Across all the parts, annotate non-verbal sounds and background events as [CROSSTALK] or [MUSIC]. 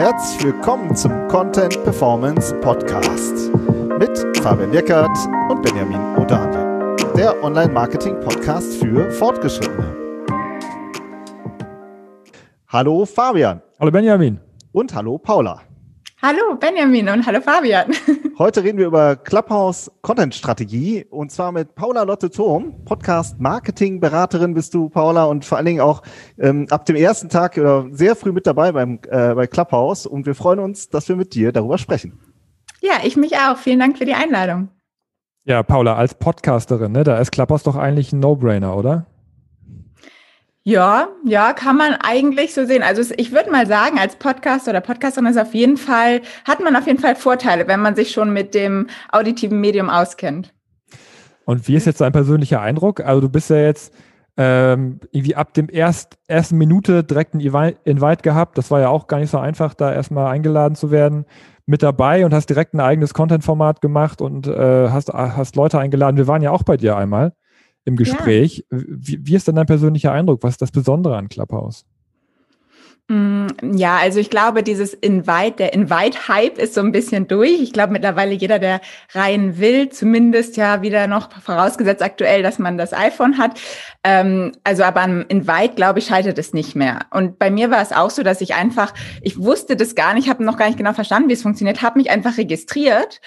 Herzlich willkommen zum Content Performance Podcast mit Fabian Jeckert und Benjamin Odani, der Online-Marketing-Podcast für Fortgeschrittene. Hallo Fabian. Hallo Benjamin. Und hallo Paula. Hallo Benjamin und hallo Fabian. [LAUGHS] Heute reden wir über Clubhouse Content Strategie und zwar mit Paula Lotte Thurm, Podcast Marketing Beraterin bist du, Paula, und vor allen Dingen auch ähm, ab dem ersten Tag oder sehr früh mit dabei beim äh, bei Clubhouse und wir freuen uns, dass wir mit dir darüber sprechen. Ja, ich mich auch. Vielen Dank für die Einladung. Ja, Paula, als Podcasterin, ne, da ist Clubhouse doch eigentlich ein No-Brainer, oder? Ja, ja, kann man eigentlich so sehen. Also ich würde mal sagen, als Podcaster oder Podcasterin ist auf jeden Fall, hat man auf jeden Fall Vorteile, wenn man sich schon mit dem auditiven Medium auskennt. Und wie ist jetzt dein persönlicher Eindruck? Also du bist ja jetzt ähm, irgendwie ab dem erst, ersten Minute direkt ein Invite gehabt. Das war ja auch gar nicht so einfach, da erstmal eingeladen zu werden. Mit dabei und hast direkt ein eigenes Content-Format gemacht und äh, hast, hast Leute eingeladen. Wir waren ja auch bei dir einmal im Gespräch. Ja. Wie, wie ist denn dein persönlicher Eindruck? Was ist das Besondere an Clubhouse? Mm, ja, also ich glaube, dieses Invite, der Invite-Hype ist so ein bisschen durch. Ich glaube mittlerweile jeder, der rein will, zumindest ja wieder noch vorausgesetzt aktuell, dass man das iPhone hat. Ähm, also aber am Invite, glaube ich, scheitert es nicht mehr. Und bei mir war es auch so, dass ich einfach, ich wusste das gar nicht, habe noch gar nicht genau verstanden, wie es funktioniert, habe mich einfach registriert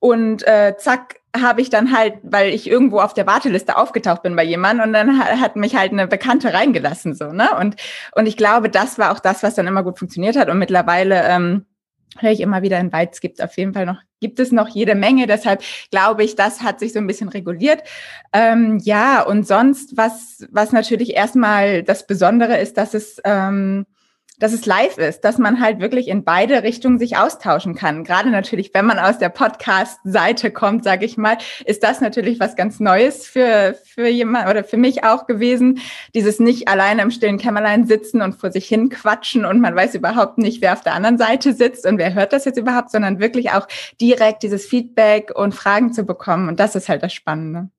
und äh, zack, habe ich dann halt, weil ich irgendwo auf der Warteliste aufgetaucht bin bei jemandem und dann hat mich halt eine Bekannte reingelassen so, ne? Und und ich glaube, das war auch das, was dann immer gut funktioniert hat und mittlerweile ähm, höre ich immer wieder in Weiz gibt auf jeden Fall noch gibt es noch jede Menge, deshalb glaube ich, das hat sich so ein bisschen reguliert. Ähm, ja, und sonst was was natürlich erstmal das Besondere ist, dass es ähm, dass es live ist, dass man halt wirklich in beide Richtungen sich austauschen kann. Gerade natürlich, wenn man aus der Podcast-Seite kommt, sage ich mal, ist das natürlich was ganz Neues für, für jemand oder für mich auch gewesen. Dieses nicht alleine im stillen Kämmerlein sitzen und vor sich hin quatschen und man weiß überhaupt nicht, wer auf der anderen Seite sitzt und wer hört das jetzt überhaupt, sondern wirklich auch direkt dieses Feedback und Fragen zu bekommen. Und das ist halt das Spannende.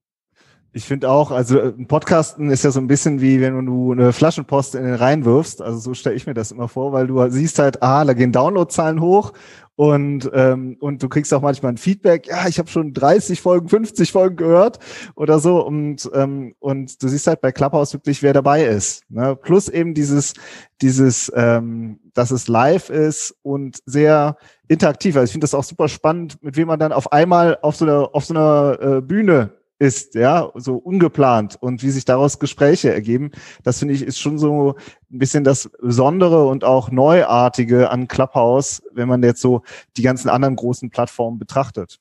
Ich finde auch, also ein Podcasten ist ja so ein bisschen wie wenn du eine Flaschenpost in den Rhein wirfst. Also so stelle ich mir das immer vor, weil du siehst halt, ah, da gehen Downloadzahlen hoch und ähm, und du kriegst auch manchmal ein Feedback. Ja, ich habe schon 30 Folgen, 50 Folgen gehört oder so und ähm, und du siehst halt bei Clubhouse wirklich, wer dabei ist. Ne? Plus eben dieses dieses, ähm, dass es live ist und sehr interaktiv. Also ich finde das auch super spannend, mit wem man dann auf einmal auf so einer auf so einer äh, Bühne ist, ja, so ungeplant und wie sich daraus Gespräche ergeben. Das finde ich ist schon so ein bisschen das Besondere und auch Neuartige an Clubhouse, wenn man jetzt so die ganzen anderen großen Plattformen betrachtet.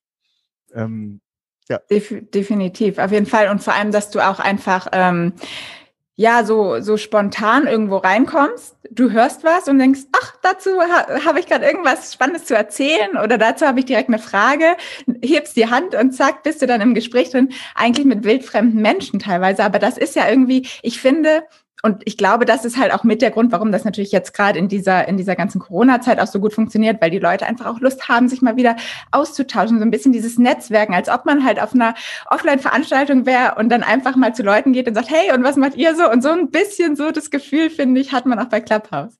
Ähm, ja. definitiv, auf jeden Fall. Und vor allem, dass du auch einfach ähm, ja so so spontan irgendwo reinkommst, du hörst was und denkst, ach, dazu ha, habe ich gerade irgendwas Spannendes zu erzählen oder dazu habe ich direkt eine Frage, hebst die Hand und zack, bist du dann im Gespräch drin, eigentlich mit wildfremden Menschen teilweise, aber das ist ja irgendwie, ich finde, und ich glaube, das ist halt auch mit der Grund, warum das natürlich jetzt gerade in dieser, in dieser ganzen Corona-Zeit auch so gut funktioniert, weil die Leute einfach auch Lust haben, sich mal wieder auszutauschen, so ein bisschen dieses Netzwerken, als ob man halt auf einer Offline-Veranstaltung wäre und dann einfach mal zu Leuten geht und sagt, hey, und was macht ihr so? Und so ein bisschen so das Gefühl, finde ich, hat man auch bei Clubhouse.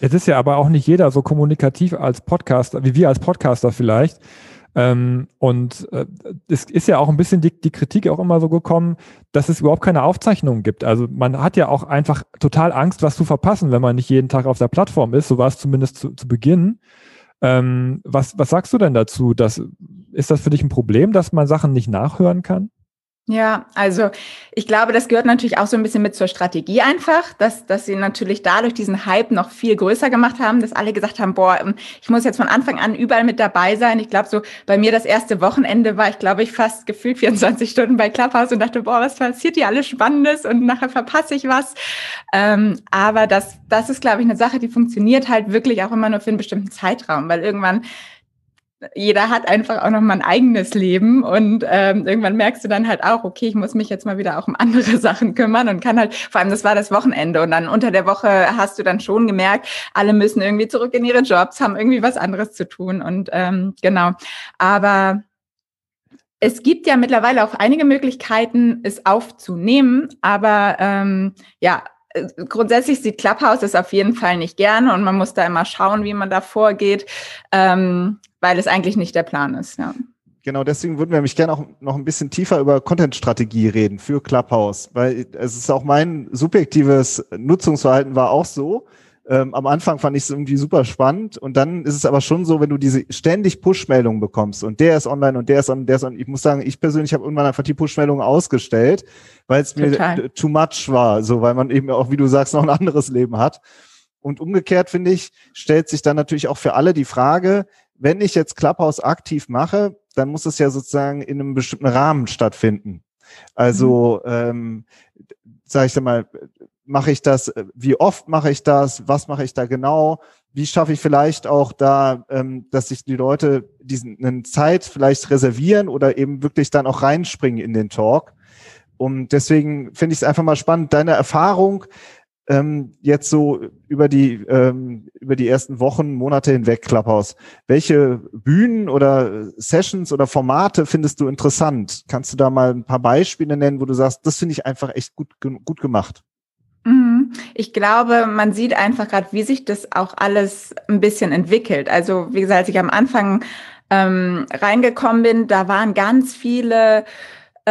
Jetzt ist ja aber auch nicht jeder so kommunikativ als Podcaster, wie wir als Podcaster vielleicht. Ähm, und äh, es ist ja auch ein bisschen die, die Kritik auch immer so gekommen, dass es überhaupt keine Aufzeichnungen gibt. Also man hat ja auch einfach total Angst, was zu verpassen, wenn man nicht jeden Tag auf der Plattform ist. So war es zumindest zu, zu Beginn. Ähm, was, was sagst du denn dazu? Dass, ist das für dich ein Problem, dass man Sachen nicht nachhören kann? Ja, also ich glaube, das gehört natürlich auch so ein bisschen mit zur Strategie einfach, dass, dass sie natürlich dadurch diesen Hype noch viel größer gemacht haben, dass alle gesagt haben, boah, ähm, ich muss jetzt von Anfang an überall mit dabei sein. Ich glaube, so bei mir das erste Wochenende war ich, glaube ich, fast gefühlt [LAUGHS] 24 Stunden bei Clubhouse und dachte, boah, was passiert hier alles Spannendes und nachher verpasse ich was. Ähm, aber das, das ist, glaube ich, eine Sache, die funktioniert halt wirklich auch immer nur für einen bestimmten Zeitraum, weil irgendwann jeder hat einfach auch noch mal ein eigenes Leben und ähm, irgendwann merkst du dann halt auch, okay, ich muss mich jetzt mal wieder auch um [LAUGHS] andere Sachen kümmern und kann halt, vor allem das war das Wochenende und dann unter der Woche hast du dann schon gemerkt, alle müssen irgendwie zurück in ihre Jobs, haben irgendwie was anderes zu tun und ähm, genau, aber es gibt ja mittlerweile auch einige Möglichkeiten, es aufzunehmen, aber ähm, ja, grundsätzlich sieht Clubhouse es auf jeden Fall nicht gerne und man muss da immer schauen, wie man da vorgeht, ähm, weil es eigentlich nicht der Plan ist. Ja. Genau, deswegen würden wir nämlich gerne auch noch ein bisschen tiefer über Content-Strategie reden für Clubhouse, weil es ist auch mein subjektives Nutzungsverhalten war auch so. Ähm, am Anfang fand ich es irgendwie super spannend und dann ist es aber schon so, wenn du diese ständig Push-Meldungen bekommst und der ist online und der ist online, der ist online. Ich muss sagen, ich persönlich habe irgendwann einfach die Push-Meldungen ausgestellt, weil es mir too much war, so weil man eben auch, wie du sagst, noch ein anderes Leben hat. Und umgekehrt finde ich, stellt sich dann natürlich auch für alle die Frage, wenn ich jetzt Clubhouse aktiv mache, dann muss es ja sozusagen in einem bestimmten Rahmen stattfinden. Also, mhm. ähm, sage ich mal, mache ich das, wie oft mache ich das, was mache ich da genau, wie schaffe ich vielleicht auch da, ähm, dass sich die Leute diesen eine Zeit vielleicht reservieren oder eben wirklich dann auch reinspringen in den Talk. Und deswegen finde ich es einfach mal spannend, deine Erfahrung, ähm, jetzt so über die, ähm, über die ersten Wochen, Monate hinweg, Clubhouse. Welche Bühnen oder Sessions oder Formate findest du interessant? Kannst du da mal ein paar Beispiele nennen, wo du sagst, das finde ich einfach echt gut, gut gemacht? Mhm. Ich glaube, man sieht einfach gerade, wie sich das auch alles ein bisschen entwickelt. Also, wie gesagt, als ich am Anfang ähm, reingekommen bin, da waren ganz viele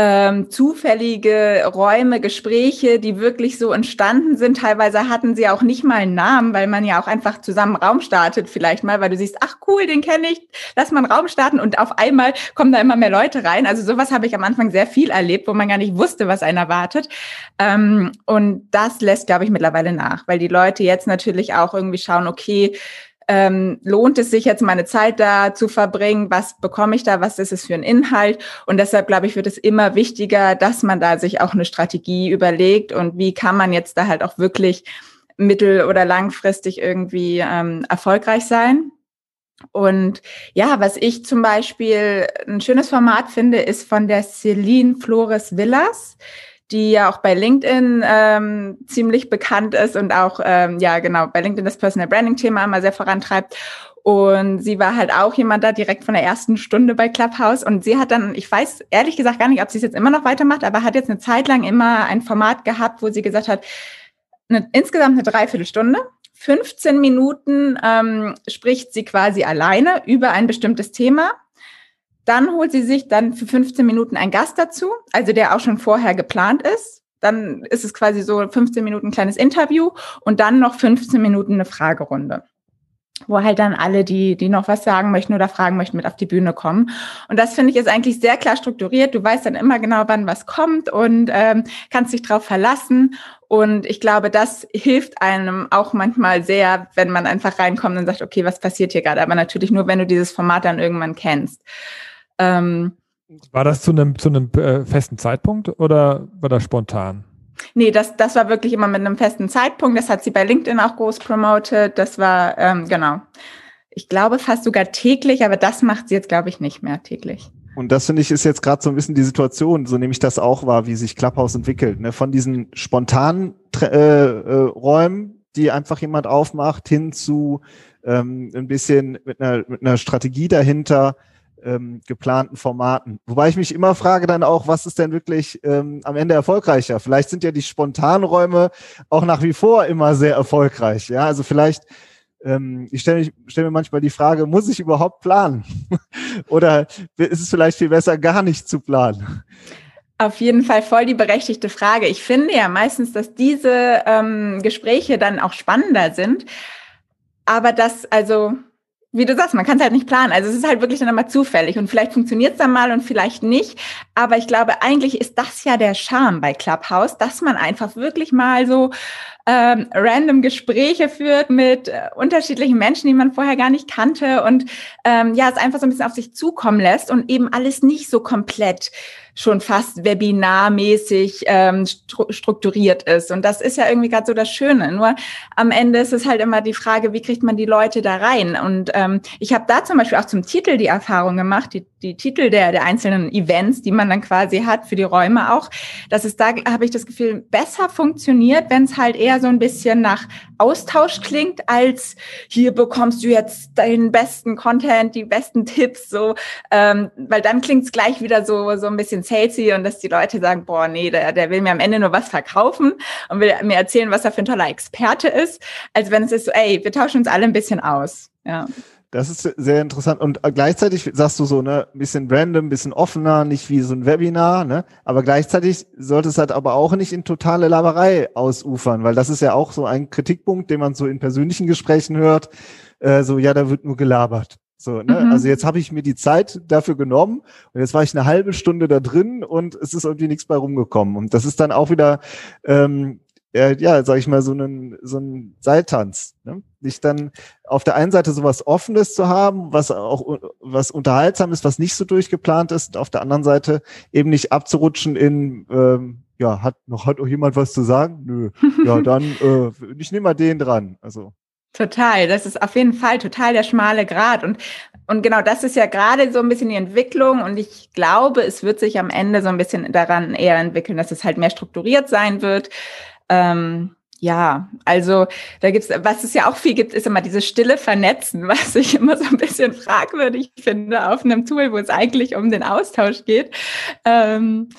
ähm, zufällige Räume, Gespräche, die wirklich so entstanden sind. Teilweise hatten sie auch nicht mal einen Namen, weil man ja auch einfach zusammen Raum startet vielleicht mal, weil du siehst, ach cool, den kenne ich, lass mal einen Raum starten und auf einmal kommen da immer mehr Leute rein. Also sowas habe ich am Anfang sehr viel erlebt, wo man gar nicht wusste, was einen erwartet. Ähm, und das lässt, glaube ich, mittlerweile nach, weil die Leute jetzt natürlich auch irgendwie schauen, okay, ähm, lohnt es sich jetzt meine Zeit da zu verbringen? Was bekomme ich da? Was ist es für ein Inhalt? Und deshalb glaube ich, wird es immer wichtiger, dass man da sich auch eine Strategie überlegt und wie kann man jetzt da halt auch wirklich mittel- oder langfristig irgendwie ähm, erfolgreich sein. Und ja, was ich zum Beispiel ein schönes Format finde, ist von der Celine Flores Villas die ja auch bei LinkedIn ähm, ziemlich bekannt ist und auch, ähm, ja genau, bei LinkedIn das Personal Branding-Thema immer sehr vorantreibt. Und sie war halt auch jemand da direkt von der ersten Stunde bei Clubhouse. Und sie hat dann, ich weiß ehrlich gesagt gar nicht, ob sie es jetzt immer noch weitermacht, aber hat jetzt eine Zeit lang immer ein Format gehabt, wo sie gesagt hat, eine, insgesamt eine Dreiviertelstunde. 15 Minuten ähm, spricht sie quasi alleine über ein bestimmtes Thema dann holt sie sich dann für 15 Minuten einen Gast dazu, also der auch schon vorher geplant ist. Dann ist es quasi so 15 Minuten ein kleines Interview und dann noch 15 Minuten eine Fragerunde wo halt dann alle, die, die noch was sagen möchten oder fragen möchten, mit auf die Bühne kommen. Und das finde ich ist eigentlich sehr klar strukturiert. Du weißt dann immer genau, wann was kommt und ähm, kannst dich drauf verlassen. Und ich glaube, das hilft einem auch manchmal sehr, wenn man einfach reinkommt und sagt, okay, was passiert hier gerade? Aber natürlich nur, wenn du dieses Format dann irgendwann kennst. Ähm, war das zu einem, zu einem äh, festen Zeitpunkt oder war das spontan? Nee, das, das war wirklich immer mit einem festen Zeitpunkt. Das hat sie bei LinkedIn auch groß promotet. Das war, ähm, genau. Ich glaube fast sogar täglich, aber das macht sie jetzt, glaube ich, nicht mehr täglich. Und das finde ich ist jetzt gerade so ein bisschen die Situation, so nehme ich das auch wahr, wie sich Clubhouse entwickelt. Ne? Von diesen spontanen äh, äh, Räumen, die einfach jemand aufmacht, hin zu ähm, ein bisschen mit einer, mit einer Strategie dahinter, ähm, geplanten Formaten. Wobei ich mich immer frage dann auch, was ist denn wirklich ähm, am Ende erfolgreicher? Vielleicht sind ja die Spontanräume auch nach wie vor immer sehr erfolgreich. Ja, also vielleicht, ähm, ich stelle stell mir manchmal die Frage, muss ich überhaupt planen? [LAUGHS] Oder ist es vielleicht viel besser, gar nicht zu planen? Auf jeden Fall voll die berechtigte Frage. Ich finde ja meistens, dass diese ähm, Gespräche dann auch spannender sind. Aber das, also wie du sagst, man kann es halt nicht planen. Also es ist halt wirklich dann immer zufällig und vielleicht funktioniert es dann mal und vielleicht nicht. Aber ich glaube, eigentlich ist das ja der Charme bei Clubhouse, dass man einfach wirklich mal so ähm, random Gespräche führt mit äh, unterschiedlichen Menschen, die man vorher gar nicht kannte und ähm, ja, es einfach so ein bisschen auf sich zukommen lässt und eben alles nicht so komplett schon fast webinarmäßig ähm, strukturiert ist. Und das ist ja irgendwie gerade so das Schöne. Nur am Ende ist es halt immer die Frage, wie kriegt man die Leute da rein? Und ähm, ich habe da zum Beispiel auch zum Titel die Erfahrung gemacht, die, die Titel der, der einzelnen Events, die man dann quasi hat für die Räume auch, dass es da, habe ich das Gefühl, besser funktioniert, wenn es halt eher so ein bisschen nach Austausch klingt, als hier bekommst du jetzt deinen besten Content, die besten Tipps, so, ähm, weil dann klingt es gleich wieder so, so ein bisschen salesy und dass die Leute sagen, boah, nee, der, der will mir am Ende nur was verkaufen und will mir erzählen, was er für ein toller Experte ist, als wenn es ist so, ey, wir tauschen uns alle ein bisschen aus. Ja. Das ist sehr interessant. Und gleichzeitig sagst du so, ne, ein bisschen random, ein bisschen offener, nicht wie so ein Webinar, ne? Aber gleichzeitig sollte es halt aber auch nicht in totale Laberei ausufern, weil das ist ja auch so ein Kritikpunkt, den man so in persönlichen Gesprächen hört. Äh, so, ja, da wird nur gelabert. So, ne? Mhm. Also jetzt habe ich mir die Zeit dafür genommen und jetzt war ich eine halbe Stunde da drin und es ist irgendwie nichts bei rumgekommen. Und das ist dann auch wieder ähm, äh, ja, sag ich mal, so einen, so einen Seiltanz. Ne? Nicht dann auf der einen Seite sowas Offenes zu haben, was auch was unterhaltsam ist, was nicht so durchgeplant ist, auf der anderen Seite eben nicht abzurutschen in ähm, ja, hat noch hat auch jemand was zu sagen? Nö. Ja, [LAUGHS] dann äh, ich nehme mal den dran. Also Total, das ist auf jeden Fall total der schmale Grad und und genau das ist ja gerade so ein bisschen die Entwicklung und ich glaube, es wird sich am Ende so ein bisschen daran eher entwickeln, dass es halt mehr strukturiert sein wird, ähm, ja, also da gibt's, was es ja auch viel gibt, ist immer dieses stille Vernetzen, [LAUGHS] was ich immer so ein bisschen fragwürdig finde auf einem Tool, wo es eigentlich um den Austausch geht. Ähm,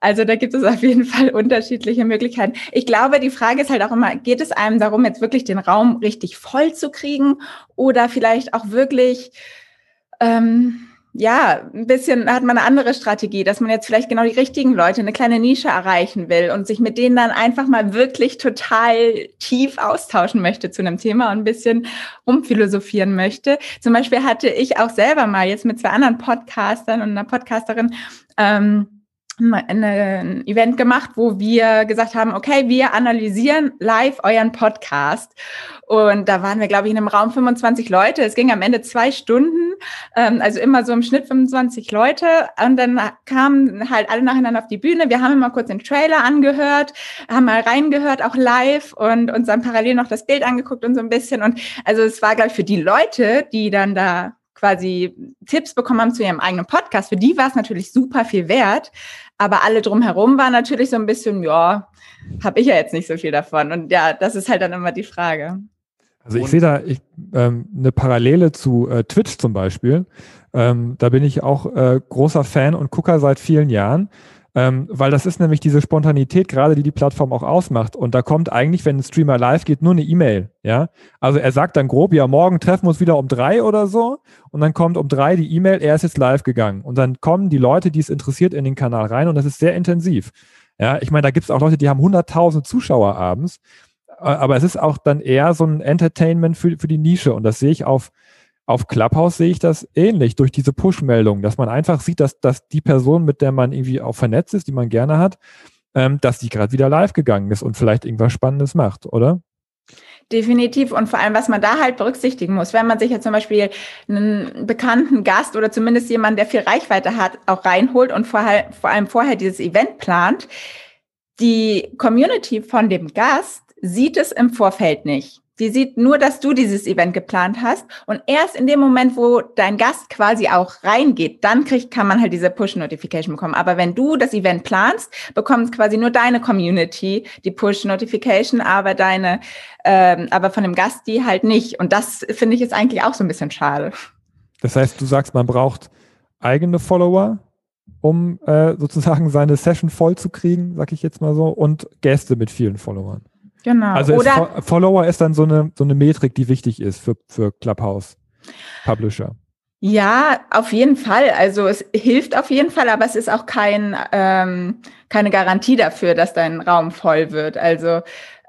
also da gibt es auf jeden Fall unterschiedliche Möglichkeiten. Ich glaube, die Frage ist halt auch immer, geht es einem darum, jetzt wirklich den Raum richtig voll zu kriegen oder vielleicht auch wirklich ähm, ja, ein bisschen hat man eine andere Strategie, dass man jetzt vielleicht genau die richtigen Leute, eine kleine Nische erreichen will und sich mit denen dann einfach mal wirklich total tief austauschen möchte zu einem Thema und ein bisschen umphilosophieren möchte. Zum Beispiel hatte ich auch selber mal jetzt mit zwei anderen Podcastern und einer Podcasterin ähm, ein Event gemacht, wo wir gesagt haben, okay, wir analysieren live euren Podcast. Und da waren wir, glaube ich, in einem Raum 25 Leute. Es ging am Ende zwei Stunden, ähm, also immer so im Schnitt 25 Leute. Und dann kamen halt alle nacheinander auf die Bühne. Wir haben immer kurz den Trailer angehört, haben mal reingehört, auch live und uns dann parallel noch das Bild angeguckt und so ein bisschen. Und also es war, glaube ich, für die Leute, die dann da quasi Tipps bekommen haben zu ihrem eigenen Podcast, für die war es natürlich super viel wert. Aber alle drumherum waren natürlich so ein bisschen, ja, habe ich ja jetzt nicht so viel davon. Und ja, das ist halt dann immer die Frage. Also ich sehe da ich, ähm, eine Parallele zu äh, Twitch zum Beispiel. Ähm, da bin ich auch äh, großer Fan und Gucker seit vielen Jahren. Ähm, weil das ist nämlich diese Spontanität gerade, die die Plattform auch ausmacht. Und da kommt eigentlich, wenn ein Streamer live geht, nur eine E-Mail. Ja, also er sagt dann grob, ja, morgen treffen wir uns wieder um drei oder so. Und dann kommt um drei die E-Mail, er ist jetzt live gegangen. Und dann kommen die Leute, die es interessiert, in den Kanal rein. Und das ist sehr intensiv. Ja, ich meine, da gibt es auch Leute, die haben 100.000 Zuschauer abends. Aber es ist auch dann eher so ein Entertainment für, für die Nische. Und das sehe ich auf auf Clubhouse sehe ich das ähnlich durch diese Push-Meldung, dass man einfach sieht, dass, dass die Person, mit der man irgendwie auch vernetzt ist, die man gerne hat, ähm, dass die gerade wieder live gegangen ist und vielleicht irgendwas Spannendes macht, oder? Definitiv. Und vor allem, was man da halt berücksichtigen muss, wenn man sich jetzt zum Beispiel einen bekannten Gast oder zumindest jemanden, der viel Reichweite hat, auch reinholt und vorher, vor allem vorher dieses Event plant, die Community von dem Gast sieht es im Vorfeld nicht. Die sieht nur, dass du dieses Event geplant hast. Und erst in dem Moment, wo dein Gast quasi auch reingeht, dann kriegt, kann man halt diese Push-Notification bekommen. Aber wenn du das Event planst, bekommt quasi nur deine Community die Push-Notification, aber deine, ähm, aber von dem Gast die halt nicht. Und das finde ich ist eigentlich auch so ein bisschen schade. Das heißt, du sagst, man braucht eigene Follower, um äh, sozusagen seine Session voll zu kriegen, sag ich jetzt mal so, und Gäste mit vielen Followern. Genau. Also Oder ist, Follower ist dann so eine, so eine Metrik, die wichtig ist für, für Clubhouse Publisher. Ja, auf jeden Fall. Also es hilft auf jeden Fall, aber es ist auch kein, ähm, keine Garantie dafür, dass dein Raum voll wird. Also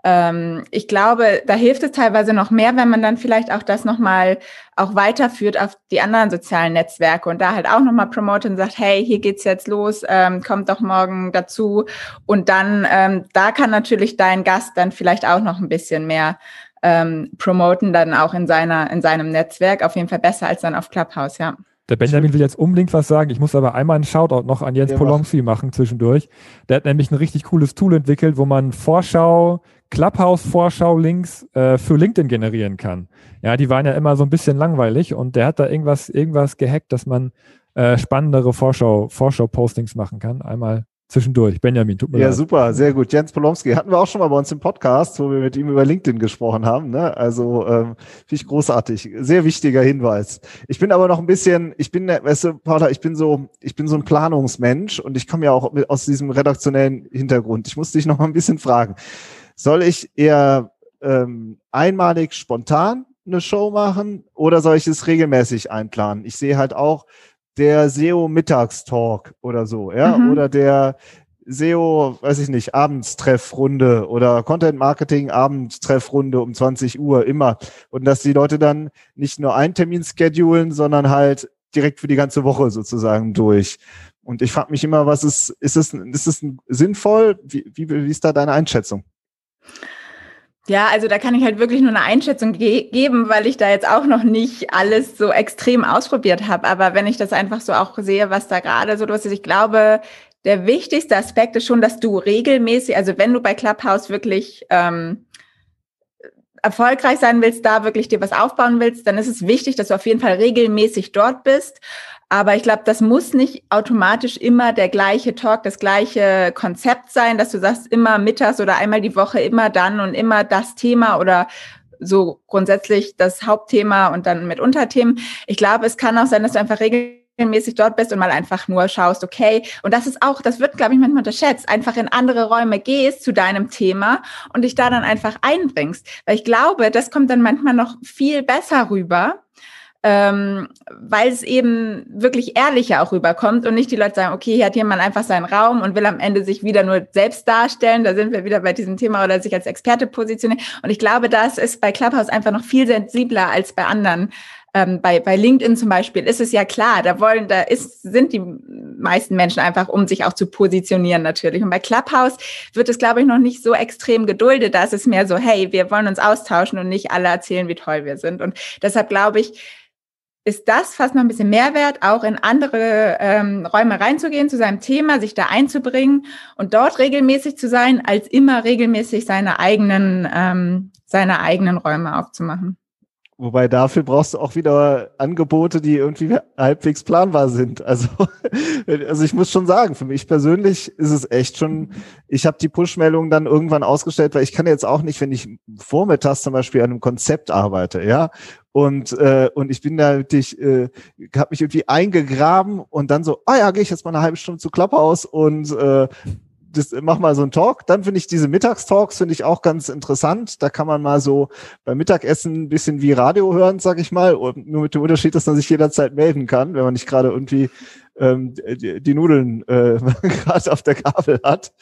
ich glaube, da hilft es teilweise noch mehr, wenn man dann vielleicht auch das nochmal auch weiterführt auf die anderen sozialen Netzwerke und da halt auch nochmal promotet und sagt, hey, hier geht's jetzt los, ähm, kommt doch morgen dazu. Und dann, ähm, da kann natürlich dein Gast dann vielleicht auch noch ein bisschen mehr ähm, promoten, dann auch in seiner, in seinem Netzwerk. Auf jeden Fall besser als dann auf Clubhouse, ja. Der Benjamin will jetzt unbedingt was sagen. Ich muss aber einmal einen Shoutout noch an Jens ja, Polonski machen zwischendurch. Der hat nämlich ein richtig cooles Tool entwickelt, wo man Vorschau, Clubhouse-Vorschau-Links äh, für LinkedIn generieren kann. Ja, die waren ja immer so ein bisschen langweilig und der hat da irgendwas, irgendwas gehackt, dass man äh, spannendere Vorschau, Vorschau-Postings machen kann. Einmal zwischendurch. Benjamin, tut mir ja, leid. Ja, super, sehr gut. Jens Polomski hatten wir auch schon mal bei uns im Podcast, wo wir mit ihm über LinkedIn gesprochen haben. Ne? Also ähm, finde ich großartig. Sehr wichtiger Hinweis. Ich bin aber noch ein bisschen, ich bin, weißt du, Paula, ich bin so, ich bin so ein Planungsmensch und ich komme ja auch mit, aus diesem redaktionellen Hintergrund. Ich muss dich noch mal ein bisschen fragen. Soll ich eher ähm, einmalig spontan eine Show machen oder soll ich es regelmäßig einplanen? Ich sehe halt auch der SEO Mittagstalk oder so, ja, mhm. oder der SEO, weiß ich nicht, Abendstreffrunde oder Content Marketing Abendtreffrunde um 20 Uhr immer und dass die Leute dann nicht nur einen Termin schedulen, sondern halt direkt für die ganze Woche sozusagen durch. Und ich frage mich immer, was ist, ist es, ist es sinnvoll? Wie, wie, wie ist da deine Einschätzung? Ja, also da kann ich halt wirklich nur eine Einschätzung ge geben, weil ich da jetzt auch noch nicht alles so extrem ausprobiert habe. Aber wenn ich das einfach so auch sehe, was da gerade so los ist, ich glaube, der wichtigste Aspekt ist schon, dass du regelmäßig, also wenn du bei Clubhouse wirklich ähm, erfolgreich sein willst, da wirklich dir was aufbauen willst, dann ist es wichtig, dass du auf jeden Fall regelmäßig dort bist. Aber ich glaube, das muss nicht automatisch immer der gleiche Talk, das gleiche Konzept sein, dass du sagst, immer mittags oder einmal die Woche, immer dann und immer das Thema oder so grundsätzlich das Hauptthema und dann mit Unterthemen. Ich glaube, es kann auch sein, dass du einfach regelmäßig dort bist und mal einfach nur schaust, okay, und das ist auch, das wird, glaube ich, manchmal unterschätzt, einfach in andere Räume gehst zu deinem Thema und dich da dann einfach einbringst. Weil ich glaube, das kommt dann manchmal noch viel besser rüber, ähm, weil es eben wirklich ehrlicher auch rüberkommt und nicht die Leute sagen, okay, hier hat jemand einfach seinen Raum und will am Ende sich wieder nur selbst darstellen. Da sind wir wieder bei diesem Thema oder sich als Experte positionieren. Und ich glaube, das ist bei Clubhouse einfach noch viel sensibler als bei anderen. Ähm, bei, bei LinkedIn zum Beispiel ist es ja klar, da wollen, da ist, sind die meisten Menschen einfach, um sich auch zu positionieren natürlich. Und bei Clubhouse wird es, glaube ich, noch nicht so extrem geduldet. Da ist es mehr so, hey, wir wollen uns austauschen und nicht alle erzählen, wie toll wir sind. Und deshalb glaube ich, ist das fast noch ein bisschen Mehrwert, auch in andere ähm, Räume reinzugehen, zu seinem Thema, sich da einzubringen und dort regelmäßig zu sein, als immer regelmäßig seine eigenen, ähm, seine eigenen Räume aufzumachen. Wobei dafür brauchst du auch wieder Angebote, die irgendwie halbwegs planbar sind. Also, [LAUGHS] also ich muss schon sagen, für mich persönlich ist es echt schon, ich habe die Push-Meldung dann irgendwann ausgestellt, weil ich kann jetzt auch nicht, wenn ich vormittags zum Beispiel an einem Konzept arbeite, ja, und äh, und ich bin da wirklich, äh, habe mich irgendwie eingegraben und dann so, ah ja, gehe ich jetzt mal eine halbe Stunde zu Clubhouse und äh, das, mach mal so einen Talk. Dann finde ich diese Mittagstalks finde ich auch ganz interessant. Da kann man mal so beim Mittagessen ein bisschen wie Radio hören, sag ich mal. Und nur mit dem Unterschied, dass man sich jederzeit melden kann, wenn man nicht gerade irgendwie ähm, die, die Nudeln äh, [LAUGHS] gerade auf der Gabel hat.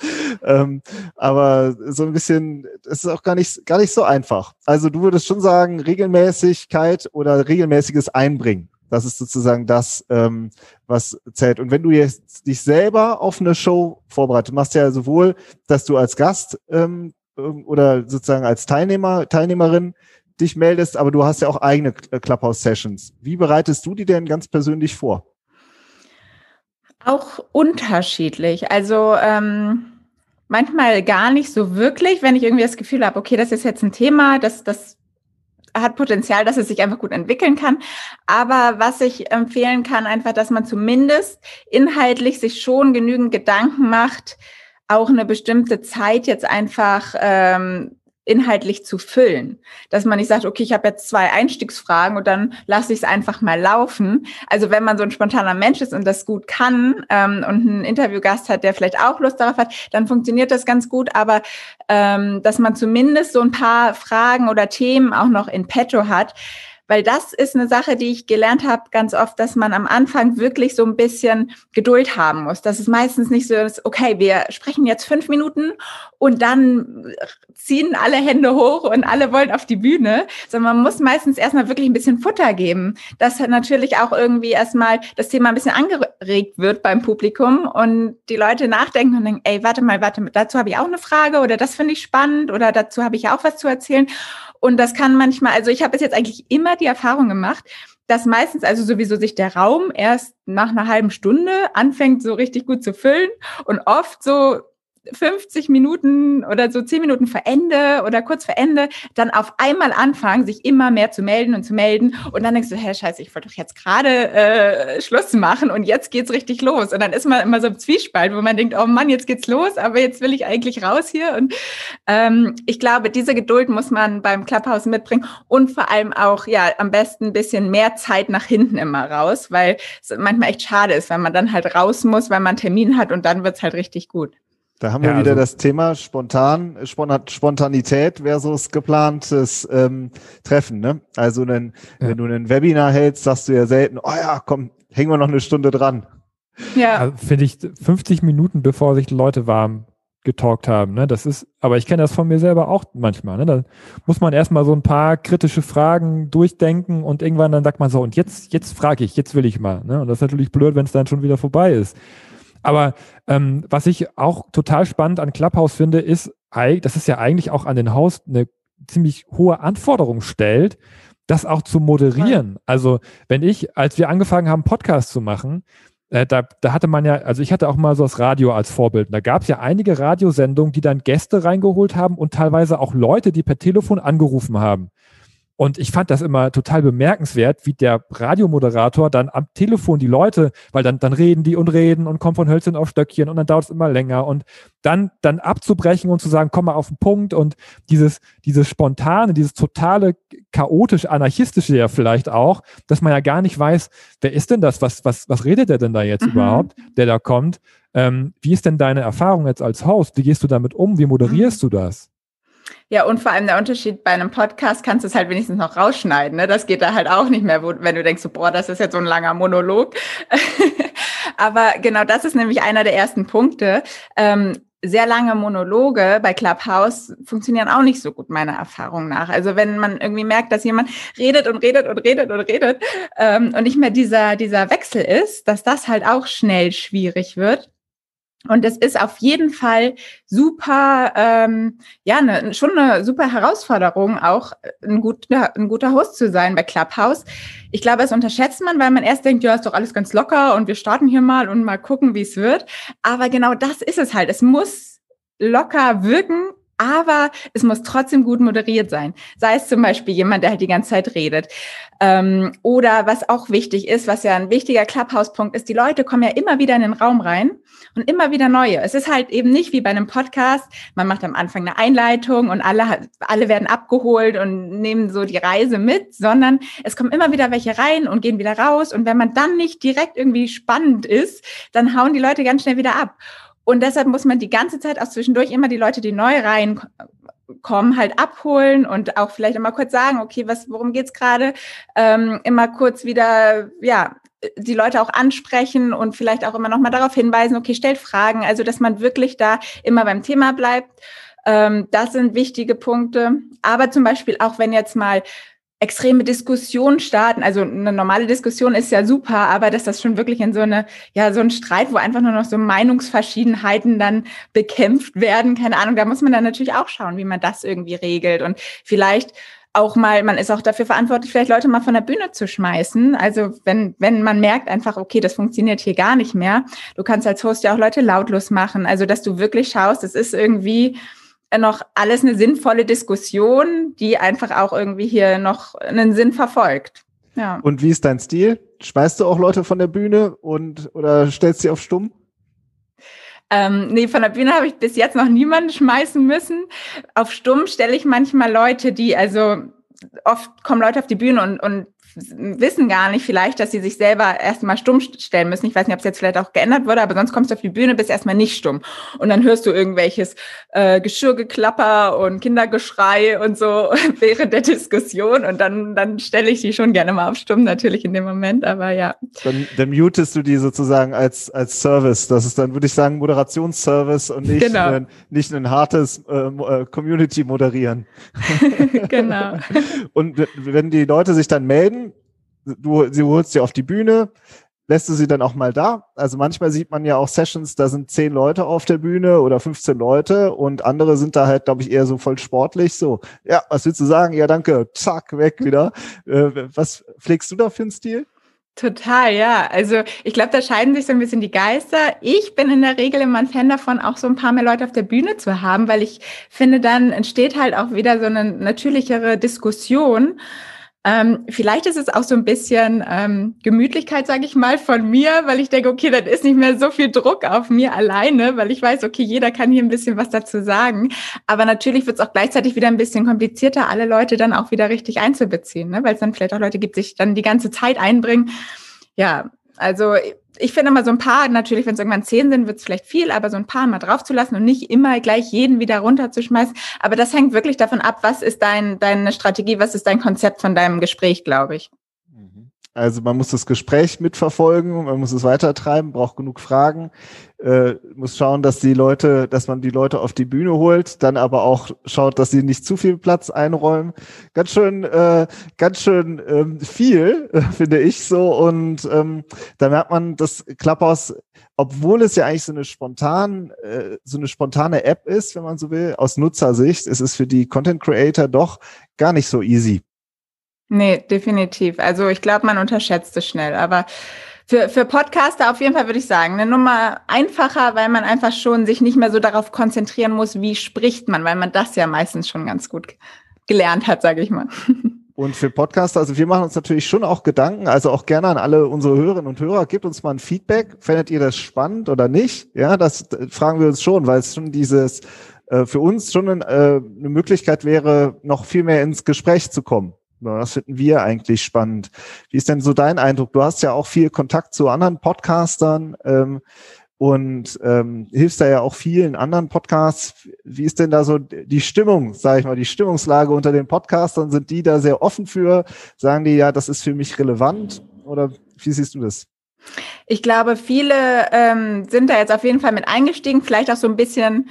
Ähm, aber so ein bisschen, das ist auch gar nicht, gar nicht so einfach. Also du würdest schon sagen, Regelmäßigkeit oder regelmäßiges Einbringen. Das ist sozusagen das, ähm, was zählt. Und wenn du jetzt dich selber auf eine Show vorbereitest, machst ja sowohl, dass du als Gast ähm, oder sozusagen als Teilnehmer, Teilnehmerin dich meldest, aber du hast ja auch eigene Clubhouse-Sessions. Wie bereitest du die denn ganz persönlich vor? Auch unterschiedlich. Also ähm, manchmal gar nicht so wirklich, wenn ich irgendwie das Gefühl habe, okay, das ist jetzt ein Thema, das, das hat Potenzial, dass es sich einfach gut entwickeln kann. Aber was ich empfehlen kann, einfach, dass man zumindest inhaltlich sich schon genügend Gedanken macht, auch eine bestimmte Zeit jetzt einfach ähm, inhaltlich zu füllen. Dass man nicht sagt, okay, ich habe jetzt zwei Einstiegsfragen und dann lasse ich es einfach mal laufen. Also wenn man so ein spontaner Mensch ist und das gut kann ähm, und einen Interviewgast hat, der vielleicht auch Lust darauf hat, dann funktioniert das ganz gut. Aber ähm, dass man zumindest so ein paar Fragen oder Themen auch noch in petto hat, weil das ist eine Sache, die ich gelernt habe ganz oft, dass man am Anfang wirklich so ein bisschen Geduld haben muss. Das ist meistens nicht so, dass, okay, wir sprechen jetzt fünf Minuten und dann ziehen alle Hände hoch und alle wollen auf die Bühne, sondern man muss meistens erstmal wirklich ein bisschen Futter geben, dass natürlich auch irgendwie erstmal das Thema ein bisschen angeregt wird beim Publikum und die Leute nachdenken und denken, ey, warte mal, warte, dazu habe ich auch eine Frage oder das finde ich spannend oder dazu habe ich auch was zu erzählen. Und das kann manchmal, also ich habe bis jetzt eigentlich immer die Erfahrung gemacht, dass meistens also sowieso sich der Raum erst nach einer halben Stunde anfängt so richtig gut zu füllen und oft so 50 Minuten oder so 10 Minuten vor Ende oder kurz vor Ende dann auf einmal anfangen, sich immer mehr zu melden und zu melden. Und dann denkst du, hä, scheiße, ich wollte doch jetzt gerade äh, Schluss machen und jetzt geht's richtig los. Und dann ist man immer so im Zwiespalt, wo man denkt, oh Mann, jetzt geht's los, aber jetzt will ich eigentlich raus hier. Und ähm, ich glaube, diese Geduld muss man beim Clubhouse mitbringen und vor allem auch, ja, am besten ein bisschen mehr Zeit nach hinten immer raus, weil es manchmal echt schade ist, wenn man dann halt raus muss, weil man einen Termin hat und dann wird's halt richtig gut. Da haben wir ja, wieder also, das Thema spontan, Spontanität versus geplantes ähm, Treffen. Ne? Also einen, ja. wenn du ein Webinar hältst, sagst du ja selten, oh ja, komm, hängen wir noch eine Stunde dran. Ja. Also Finde ich 50 Minuten, bevor sich Leute warm getalkt haben. Ne? Das ist, aber ich kenne das von mir selber auch manchmal. Ne? Da muss man erstmal so ein paar kritische Fragen durchdenken und irgendwann dann sagt man so, und jetzt, jetzt frage ich, jetzt will ich mal. Ne? Und das ist natürlich blöd, wenn es dann schon wieder vorbei ist. Aber ähm, was ich auch total spannend an Clubhouse finde, ist, dass es ja eigentlich auch an den Host eine ziemlich hohe Anforderung stellt, das auch zu moderieren. Also wenn ich, als wir angefangen haben, Podcasts zu machen, äh, da, da hatte man ja, also ich hatte auch mal so das Radio als Vorbild. Da gab es ja einige Radiosendungen, die dann Gäste reingeholt haben und teilweise auch Leute, die per Telefon angerufen haben. Und ich fand das immer total bemerkenswert, wie der Radiomoderator dann am Telefon die Leute, weil dann, dann reden die und reden und kommen von Hölzchen auf Stöckchen und dann dauert es immer länger und dann, dann abzubrechen und zu sagen, komm mal auf den Punkt und dieses, dieses spontane, dieses totale chaotisch anarchistische ja vielleicht auch, dass man ja gar nicht weiß, wer ist denn das? Was, was, was redet der denn da jetzt mhm. überhaupt, der da kommt? Ähm, wie ist denn deine Erfahrung jetzt als Host? Wie gehst du damit um? Wie moderierst mhm. du das? Ja, und vor allem der Unterschied bei einem Podcast kannst du es halt wenigstens noch rausschneiden. Ne? Das geht da halt auch nicht mehr, wo, wenn du denkst, so, boah, das ist jetzt so ein langer Monolog. [LAUGHS] Aber genau das ist nämlich einer der ersten Punkte. Ähm, sehr lange Monologe bei Clubhouse funktionieren auch nicht so gut, meiner Erfahrung nach. Also wenn man irgendwie merkt, dass jemand redet und redet und redet und redet ähm, und nicht mehr dieser, dieser Wechsel ist, dass das halt auch schnell schwierig wird. Und es ist auf jeden Fall super, ähm, ja, ne, schon eine super Herausforderung, auch ein guter, ein guter Host zu sein bei Clubhouse. Ich glaube, das unterschätzt man, weil man erst denkt, ja, ist doch alles ganz locker und wir starten hier mal und mal gucken, wie es wird. Aber genau das ist es halt. Es muss locker wirken aber es muss trotzdem gut moderiert sein. Sei es zum Beispiel jemand, der halt die ganze Zeit redet. Ähm, oder was auch wichtig ist, was ja ein wichtiger Clubhouse-Punkt ist, die Leute kommen ja immer wieder in den Raum rein und immer wieder neue. Es ist halt eben nicht wie bei einem Podcast, man macht am Anfang eine Einleitung und alle, alle werden abgeholt und nehmen so die Reise mit, sondern es kommen immer wieder welche rein und gehen wieder raus. Und wenn man dann nicht direkt irgendwie spannend ist, dann hauen die Leute ganz schnell wieder ab. Und deshalb muss man die ganze Zeit auch zwischendurch immer die Leute, die neu reinkommen, halt abholen und auch vielleicht immer kurz sagen, okay, was, worum geht's gerade? Ähm, immer kurz wieder, ja, die Leute auch ansprechen und vielleicht auch immer noch mal darauf hinweisen, okay, stellt Fragen, also dass man wirklich da immer beim Thema bleibt. Ähm, das sind wichtige Punkte. Aber zum Beispiel auch, wenn jetzt mal extreme Diskussion starten. Also eine normale Diskussion ist ja super, aber dass das schon wirklich in so eine, ja, so ein Streit, wo einfach nur noch so Meinungsverschiedenheiten dann bekämpft werden, keine Ahnung, da muss man dann natürlich auch schauen, wie man das irgendwie regelt und vielleicht auch mal, man ist auch dafür verantwortlich, vielleicht Leute mal von der Bühne zu schmeißen. Also wenn, wenn man merkt einfach, okay, das funktioniert hier gar nicht mehr. Du kannst als Host ja auch Leute lautlos machen. Also, dass du wirklich schaust, es ist irgendwie, noch alles eine sinnvolle Diskussion, die einfach auch irgendwie hier noch einen Sinn verfolgt. Ja. Und wie ist dein Stil? Schmeißt du auch Leute von der Bühne und oder stellst sie auf stumm? Ähm, nee, von der Bühne habe ich bis jetzt noch niemanden schmeißen müssen. Auf stumm stelle ich manchmal Leute, die, also oft kommen Leute auf die Bühne und, und wissen gar nicht vielleicht, dass sie sich selber erstmal stumm stellen müssen. Ich weiß nicht, ob es jetzt vielleicht auch geändert wurde, aber sonst kommst du auf die Bühne, bist erstmal nicht stumm. Und dann hörst du irgendwelches äh, Geschirrgeklapper und Kindergeschrei und so [LAUGHS] während der Diskussion. Und dann, dann stelle ich die schon gerne mal auf stumm, natürlich in dem Moment, aber ja. Dann, dann mutest du die sozusagen als, als Service. Das ist dann, würde ich sagen, Moderationsservice und nicht, genau. ein, nicht ein hartes äh, äh Community moderieren. [LAUGHS] genau. [LAUGHS] und wenn die Leute sich dann melden, du, sie holst sie auf die Bühne, lässt du sie dann auch mal da. Also manchmal sieht man ja auch Sessions, da sind zehn Leute auf der Bühne oder 15 Leute und andere sind da halt, glaube ich, eher so voll sportlich. So, ja, was willst du sagen? Ja, danke, zack, weg wieder. Äh, was pflegst du da für einen Stil? Total, ja. Also ich glaube, da scheiden sich so ein bisschen die Geister. Ich bin in der Regel immer ein Fan davon, auch so ein paar mehr Leute auf der Bühne zu haben, weil ich finde, dann entsteht halt auch wieder so eine natürlichere Diskussion. Ähm, vielleicht ist es auch so ein bisschen ähm, Gemütlichkeit, sage ich mal, von mir, weil ich denke, okay, dann ist nicht mehr so viel Druck auf mir alleine, weil ich weiß, okay, jeder kann hier ein bisschen was dazu sagen. Aber natürlich wird es auch gleichzeitig wieder ein bisschen komplizierter, alle Leute dann auch wieder richtig einzubeziehen, ne? weil es dann vielleicht auch Leute gibt, die sich dann die ganze Zeit einbringen. Ja, also ich finde immer so ein paar, natürlich, wenn es irgendwann zehn sind, wird es vielleicht viel, aber so ein paar mal draufzulassen und nicht immer gleich jeden wieder runterzuschmeißen. Aber das hängt wirklich davon ab, was ist dein, deine Strategie, was ist dein Konzept von deinem Gespräch, glaube ich. Also man muss das Gespräch mitverfolgen, man muss es weitertreiben, braucht genug Fragen, äh, muss schauen, dass die Leute, dass man die Leute auf die Bühne holt, dann aber auch schaut, dass sie nicht zu viel Platz einräumen. Ganz schön, äh, ganz schön ähm, viel, [LAUGHS] finde ich so. Und ähm, da merkt man, dass Clubhouse, obwohl es ja eigentlich so eine spontan, äh, so eine spontane App ist, wenn man so will, aus Nutzersicht, ist es für die Content Creator doch gar nicht so easy. Nee, definitiv. Also ich glaube, man unterschätzt es schnell. Aber für, für Podcaster auf jeden Fall würde ich sagen, eine Nummer einfacher, weil man einfach schon sich nicht mehr so darauf konzentrieren muss, wie spricht man, weil man das ja meistens schon ganz gut gelernt hat, sage ich mal. [LAUGHS] Und für Podcaster, also wir machen uns natürlich schon auch Gedanken, also auch gerne an alle unsere Hörerinnen und Hörer, gebt uns mal ein Feedback. Findet ihr das spannend oder nicht? Ja, das fragen wir uns schon, weil es schon dieses äh, für uns schon ein, äh, eine Möglichkeit wäre, noch viel mehr ins Gespräch zu kommen. Das finden wir eigentlich spannend. Wie ist denn so dein Eindruck? Du hast ja auch viel Kontakt zu anderen Podcastern ähm, und ähm, hilfst da ja auch vielen anderen Podcasts. Wie ist denn da so die Stimmung, sage ich mal, die Stimmungslage unter den Podcastern? Sind die da sehr offen für? Sagen die, ja, das ist für mich relevant? Oder wie siehst du das? Ich glaube, viele ähm, sind da jetzt auf jeden Fall mit eingestiegen, vielleicht auch so ein bisschen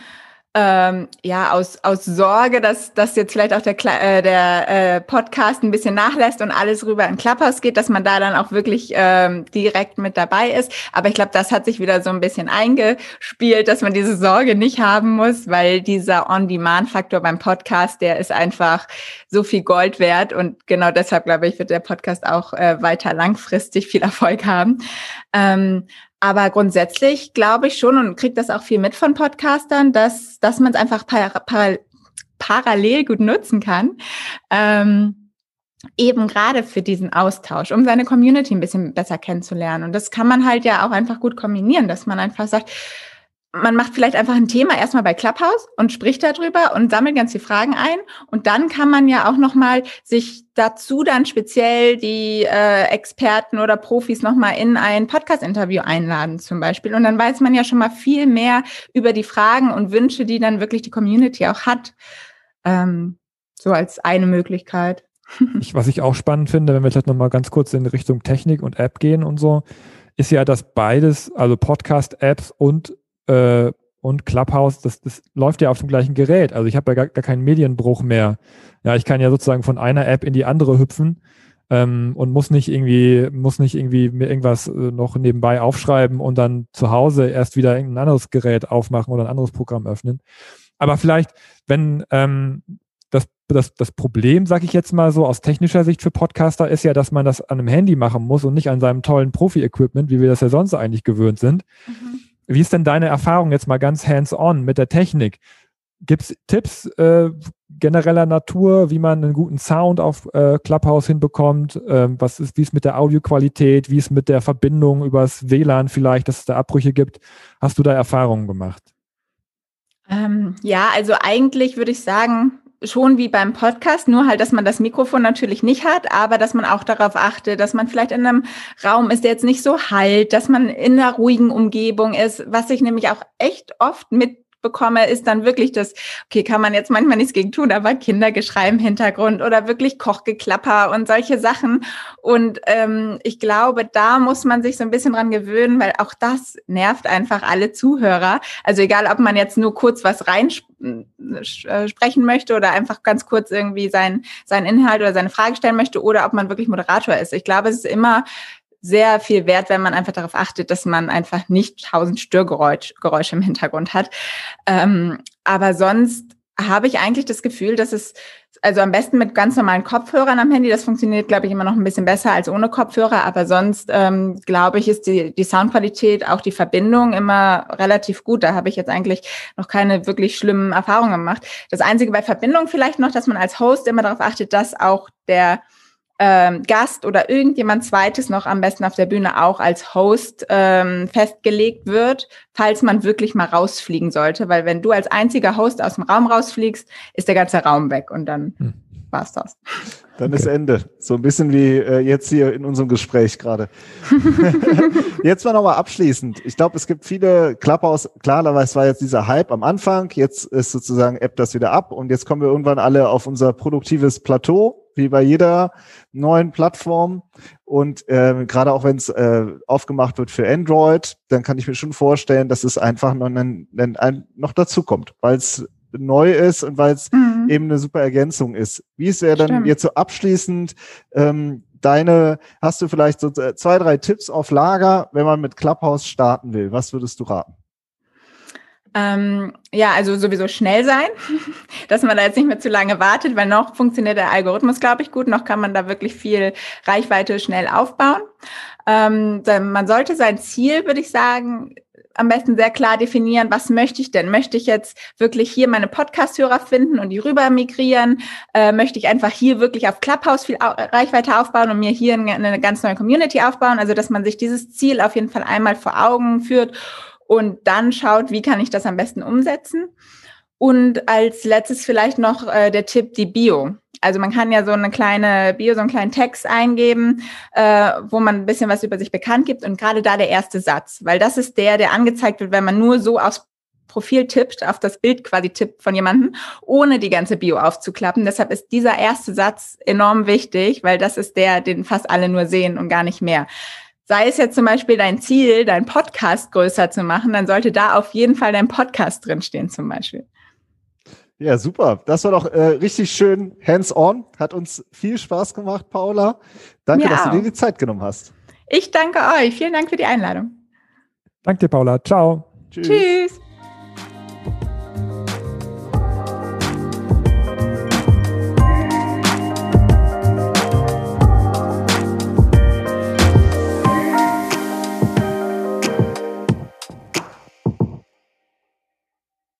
ähm, ja, aus, aus Sorge, dass, dass jetzt vielleicht auch der, äh, der äh, Podcast ein bisschen nachlässt und alles rüber in Clubhouse geht, dass man da dann auch wirklich ähm, direkt mit dabei ist. Aber ich glaube, das hat sich wieder so ein bisschen eingespielt, dass man diese Sorge nicht haben muss, weil dieser On-Demand-Faktor beim Podcast, der ist einfach so viel Gold wert. Und genau deshalb, glaube ich, wird der Podcast auch äh, weiter langfristig viel Erfolg haben. Ähm, aber grundsätzlich glaube ich schon und kriege das auch viel mit von Podcastern, dass, dass man es einfach par par parallel gut nutzen kann. Ähm, eben gerade für diesen Austausch, um seine Community ein bisschen besser kennenzulernen. Und das kann man halt ja auch einfach gut kombinieren, dass man einfach sagt, man macht vielleicht einfach ein Thema erstmal bei Clubhouse und spricht darüber und sammelt ganz die Fragen ein. Und dann kann man ja auch nochmal sich dazu dann speziell die äh, Experten oder Profis nochmal in ein Podcast-Interview einladen zum Beispiel. Und dann weiß man ja schon mal viel mehr über die Fragen und Wünsche, die dann wirklich die Community auch hat. Ähm, so als eine Möglichkeit. [LAUGHS] Ich, was ich auch spannend finde, wenn wir jetzt nochmal ganz kurz in Richtung Technik und App gehen und so, ist ja, dass beides, also Podcast-Apps und äh, und Clubhouse, das, das läuft ja auf dem gleichen Gerät. Also ich habe ja gar, gar keinen Medienbruch mehr. Ja, ich kann ja sozusagen von einer App in die andere hüpfen ähm, und muss nicht irgendwie, muss nicht irgendwie mir irgendwas äh, noch nebenbei aufschreiben und dann zu Hause erst wieder irgendein anderes Gerät aufmachen oder ein anderes Programm öffnen. Aber vielleicht, wenn ähm, das, das, das Problem, sage ich jetzt mal so, aus technischer Sicht für Podcaster ist ja, dass man das an einem Handy machen muss und nicht an seinem tollen Profi-Equipment, wie wir das ja sonst eigentlich gewöhnt sind. Mhm. Wie ist denn deine Erfahrung jetzt mal ganz hands-on mit der Technik? Gibt es Tipps äh, genereller Natur, wie man einen guten Sound auf äh, Clubhouse hinbekommt? Ähm, was ist, wie es mit der Audioqualität, wie es mit der Verbindung übers WLAN vielleicht, dass es da Abbrüche gibt? Hast du da Erfahrungen gemacht? Ähm, ja, also eigentlich würde ich sagen, schon wie beim Podcast, nur halt, dass man das Mikrofon natürlich nicht hat, aber dass man auch darauf achtet, dass man vielleicht in einem Raum ist, der jetzt nicht so halt, dass man in einer ruhigen Umgebung ist, was ich nämlich auch echt oft mit bekomme, ist dann wirklich das, okay, kann man jetzt manchmal nichts gegen tun, aber Kindergeschrei im Hintergrund oder wirklich Kochgeklapper und solche Sachen. Und ähm, ich glaube, da muss man sich so ein bisschen dran gewöhnen, weil auch das nervt einfach alle Zuhörer. Also egal, ob man jetzt nur kurz was reinsprechen äh, möchte oder einfach ganz kurz irgendwie sein, seinen Inhalt oder seine Frage stellen möchte oder ob man wirklich Moderator ist. Ich glaube, es ist immer sehr viel wert, wenn man einfach darauf achtet, dass man einfach nicht tausend Störgeräusche im Hintergrund hat. Ähm, aber sonst habe ich eigentlich das Gefühl, dass es, also am besten mit ganz normalen Kopfhörern am Handy, das funktioniert, glaube ich, immer noch ein bisschen besser als ohne Kopfhörer, aber sonst, ähm, glaube ich, ist die, die Soundqualität, auch die Verbindung immer relativ gut. Da habe ich jetzt eigentlich noch keine wirklich schlimmen Erfahrungen gemacht. Das Einzige bei Verbindung vielleicht noch, dass man als Host immer darauf achtet, dass auch der ähm, Gast oder irgendjemand zweites noch am besten auf der Bühne auch als Host ähm, festgelegt wird, falls man wirklich mal rausfliegen sollte. Weil wenn du als einziger Host aus dem Raum rausfliegst, ist der ganze Raum weg und dann hm. War's das. Dann okay. ist Ende. So ein bisschen wie äh, jetzt hier in unserem Gespräch gerade. [LAUGHS] jetzt mal nochmal abschließend. Ich glaube, es gibt viele Clubhouse, klar, da war jetzt dieser Hype am Anfang, jetzt ist sozusagen App das wieder ab und jetzt kommen wir irgendwann alle auf unser produktives Plateau wie bei jeder neuen Plattform. Und äh, gerade auch wenn es äh, aufgemacht wird für Android, dann kann ich mir schon vorstellen, dass es einfach noch, ein, ein, ein, noch dazu kommt, weil es neu ist und weil es mhm. Eben eine super Ergänzung ist. Wie ist er dann jetzt so abschließend ähm, deine, hast du vielleicht so äh, zwei, drei Tipps auf Lager, wenn man mit Clubhouse starten will? Was würdest du raten? Ähm, ja, also sowieso schnell sein, [LAUGHS] dass man da jetzt nicht mehr zu lange wartet, weil noch funktioniert der Algorithmus, glaube ich, gut. Noch kann man da wirklich viel Reichweite schnell aufbauen. Ähm, man sollte sein Ziel, würde ich sagen, am besten sehr klar definieren, was möchte ich denn? Möchte ich jetzt wirklich hier meine Podcast-Hörer finden und die rüber migrieren? Äh, möchte ich einfach hier wirklich auf Clubhouse viel Reichweite aufbauen und mir hier eine ganz neue Community aufbauen? Also, dass man sich dieses Ziel auf jeden Fall einmal vor Augen führt und dann schaut, wie kann ich das am besten umsetzen. Und als letztes vielleicht noch äh, der Tipp, die Bio. Also man kann ja so eine kleine Bio, so einen kleinen Text eingeben, äh, wo man ein bisschen was über sich bekannt gibt und gerade da der erste Satz, weil das ist der, der angezeigt wird, wenn man nur so aufs Profil tippt, auf das Bild quasi tippt von jemandem, ohne die ganze Bio aufzuklappen. Deshalb ist dieser erste Satz enorm wichtig, weil das ist der, den fast alle nur sehen und gar nicht mehr. Sei es jetzt zum Beispiel dein Ziel, dein Podcast größer zu machen, dann sollte da auf jeden Fall dein Podcast drinstehen zum Beispiel. Ja, super. Das war doch äh, richtig schön hands-on. Hat uns viel Spaß gemacht, Paula. Danke, Mir dass du dir die Zeit genommen hast. Ich danke euch. Vielen Dank für die Einladung. Danke dir, Paula. Ciao. Tschüss. Tschüss.